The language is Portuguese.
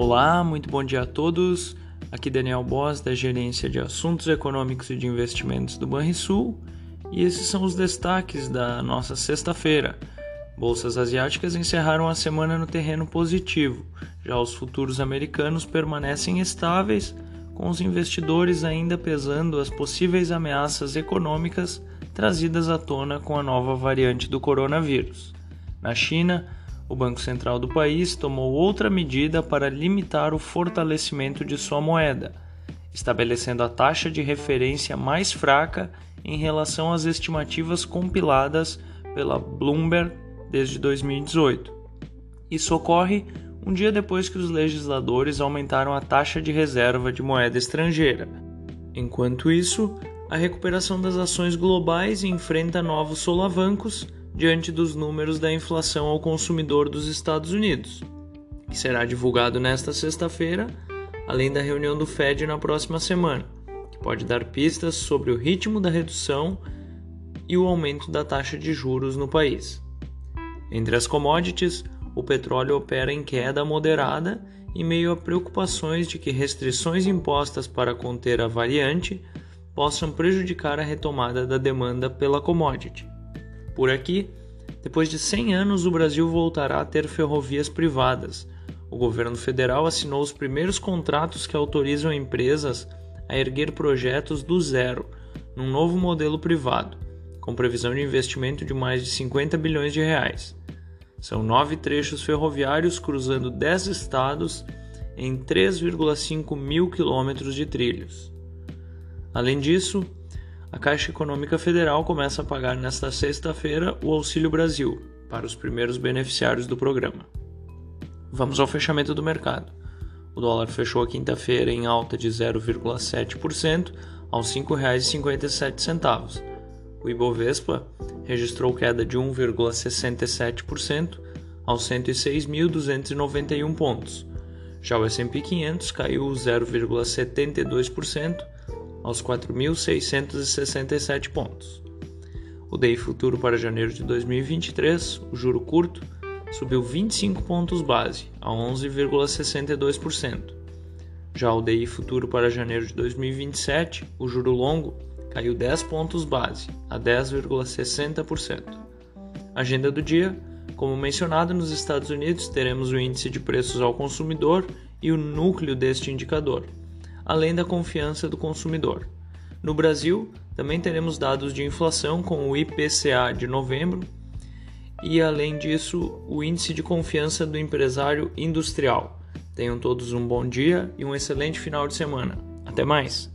Olá, muito bom dia a todos. Aqui Daniel Boss, da Gerência de Assuntos Econômicos e de Investimentos do Banrisul, e esses são os destaques da nossa sexta-feira. Bolsas asiáticas encerraram a semana no terreno positivo, já os futuros americanos permanecem estáveis, com os investidores ainda pesando as possíveis ameaças econômicas trazidas à tona com a nova variante do coronavírus. Na China, o Banco Central do país tomou outra medida para limitar o fortalecimento de sua moeda, estabelecendo a taxa de referência mais fraca em relação às estimativas compiladas pela Bloomberg desde 2018. Isso ocorre um dia depois que os legisladores aumentaram a taxa de reserva de moeda estrangeira. Enquanto isso, a recuperação das ações globais enfrenta novos solavancos diante dos números da inflação ao consumidor dos Estados Unidos, que será divulgado nesta sexta-feira, além da reunião do Fed na próxima semana, que pode dar pistas sobre o ritmo da redução e o aumento da taxa de juros no país. Entre as commodities, o petróleo opera em queda moderada em meio a preocupações de que restrições impostas para conter a variante possam prejudicar a retomada da demanda pela commodity. Por aqui, depois de 100 anos, o Brasil voltará a ter ferrovias privadas. O governo federal assinou os primeiros contratos que autorizam empresas a erguer projetos do zero, num novo modelo privado, com previsão de investimento de mais de 50 bilhões de reais. São nove trechos ferroviários cruzando 10 estados em 3,5 mil quilômetros de trilhos. Além disso, a Caixa Econômica Federal começa a pagar nesta sexta-feira o Auxílio Brasil para os primeiros beneficiários do programa. Vamos ao fechamento do mercado. O dólar fechou a quinta-feira em alta de 0,7% aos R$ 5,57. O Ibovespa registrou queda de 1,67% aos 106.291 pontos. Já o S&P 500 caiu 0,72% aos 4.667 pontos. O DI futuro para janeiro de 2023, o juro curto, subiu 25 pontos base a 11,62%. Já o DI futuro para janeiro de 2027, o juro longo, caiu 10 pontos base a 10,60%. Agenda do dia: como mencionado nos Estados Unidos, teremos o índice de preços ao consumidor e o núcleo deste indicador além da confiança do consumidor. No Brasil, também teremos dados de inflação com o IPCA de novembro e, além disso, o índice de confiança do empresário industrial. Tenham todos um bom dia e um excelente final de semana. Até mais!